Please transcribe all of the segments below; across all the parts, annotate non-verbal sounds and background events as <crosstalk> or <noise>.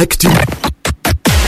Actu.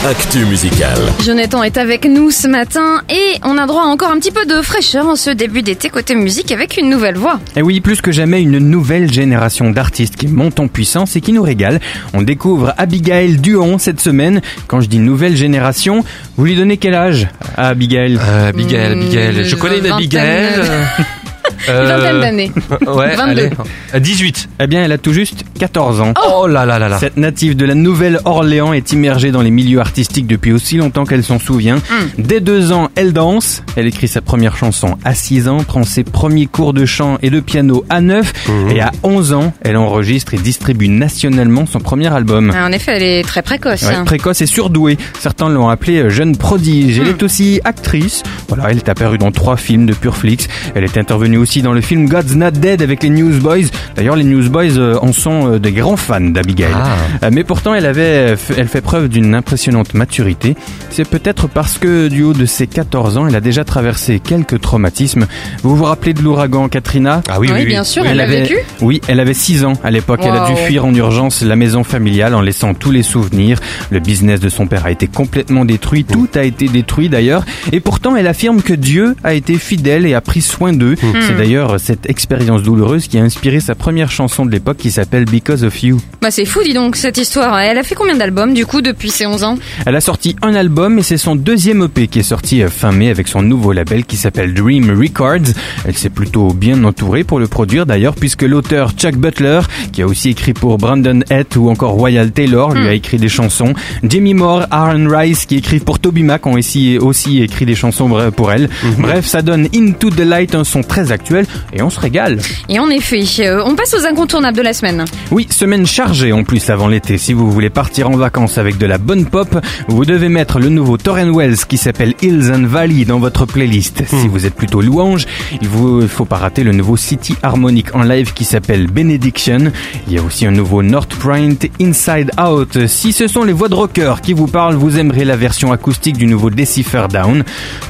Actu musical. Jonathan est avec nous ce matin et on a droit à encore un petit peu de fraîcheur en ce début d'été côté musique avec une nouvelle voix. Et oui, plus que jamais, une nouvelle génération d'artistes qui monte en puissance et qui nous régale. On découvre Abigail Duhon cette semaine. Quand je dis nouvelle génération, vous lui donnez quel âge à Abigail? Euh, Abigail, Abigail. Je connais une. Abigail. <laughs> euh, Une vingtaine d'années. Ouais, 22. allez. Euh, 18. Eh bien, elle a tout juste 14 ans. Oh là là là là. Cette native de la Nouvelle-Orléans est immergée dans les milieux artistiques depuis aussi longtemps qu'elle s'en souvient. Dès deux ans, elle danse. Elle écrit sa première chanson à 6 ans, prend ses premiers cours de chant et de piano à 9. Et à 11 ans, elle enregistre et distribue nationalement son premier album. Ah, En effet, elle est très précoce. Ouais, hein. précoce et surdouée. Certains l'ont appelée euh, jeune prodige. Elle est aussi actrice. Voilà, elle est apparue dans trois films de Pureflix. Elle est intervenue aussi dans le film God's Not Dead avec les Newsboys. D'ailleurs, les Newsboys euh, en sont euh, des grands fans d'Abigail. Ah. Euh, Mais pourtant, elle avait, elle fait preuve d'une impressionnante maturité. C'est peut-être parce que du haut de ses 14 ans, elle a déjà traversé quelques traumatismes. Vous vous rappelez de l'ouragan Katrina? Ah oui, oui, Oui, oui. bien sûr, Oui, elle l'a avait, vécu. Oui, elle avait 6 ans à l'époque. Elle a dû fuir en urgence la maison familiale en laissant tous les souvenirs. Le business de son père a été complètement détruit. Tout a été détruit d'ailleurs. Et pourtant, elle affirme que Dieu a été fidèle et a pris soin d'eux. C'est d'ailleurs cette expérience douloureuse qui a inspiré sa première chanson de l'époque qui s'appelle Because of You. Bah c'est fou, dis donc, cette histoire. Elle a fait combien d'albums du coup depuis ses 11 ans? Elle a sorti un album et c'est son deuxième EP qui est sorti euh, fin mai avec son nouveau label qui s'appelle Dream Records. Elle s'est plutôt bien entourée pour le produire d'ailleurs puisque l'auteur Chuck Butler, qui a aussi écrit pour Brandon Head ou encore Royal Taylor, lui a écrit des chansons. Jamie Moore, Aaron Rice qui écrit pour Toby Mac ont aussi, aussi écrit des chansons pour elle. Bref, ça donne Into the Light un son très actuel et on se régale. Et en effet, euh, on passe aux incontournables de la semaine. Oui, semaine chargée en plus avant l'été. Si vous voulez partir en vacances avec de la bonne pop, vous devez mettre le nouveau Torren Wells qui s'appelle Hills and Valley dans votre playlist. Si vous êtes plutôt louange, il vous faut pas rater le nouveau City Harmonic en live qui s'appelle Benediction. Il y a aussi un nouveau North Print Inside Out. Si ce sont les voix de rocker qui vous parlent, vous aimerez la version acoustique du nouveau Decipher Down.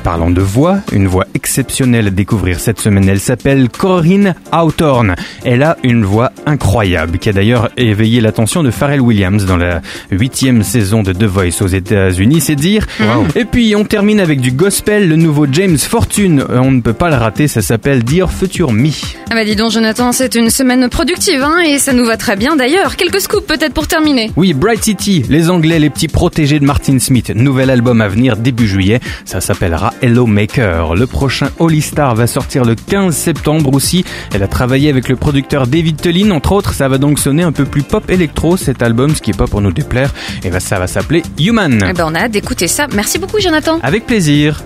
Parlant de voix, une voix exceptionnelle à découvrir cette semaine. Elle s'appelle Corinne Hawthorne. Elle a une voix incroyable qui a d'ailleurs éveillé l'attention de Pharrell Williams dans la huitième saison de The Voice aux États-Unis, c'est dire. Et puis on termine avec du gospel, le nouveau James Fortune. Euh, On ne peut pas le rater, ça s'appelle Dear Future Me. Ah bah dis donc Jonathan, c'est une semaine productive hein, et ça nous va très bien d'ailleurs. Quelques scoops peut-être pour terminer. Oui, Bright City, les Anglais, les petits protégés de Martin Smith. Nouvel album à venir début juillet. Ça s'appellera Hello Maker. Le prochain Holy Star va sortir le 15 septembre aussi. Elle a travaillé avec le producteur David Tellin, entre autres. Ça va donc sonner un peu plus pop électro cet album, ce qui est pas pour nous déplaire. Et ben ça va s'appeler Human. Eh ben on a hâte d'écouter ça. Merci beaucoup Jonathan. Avec plaisir.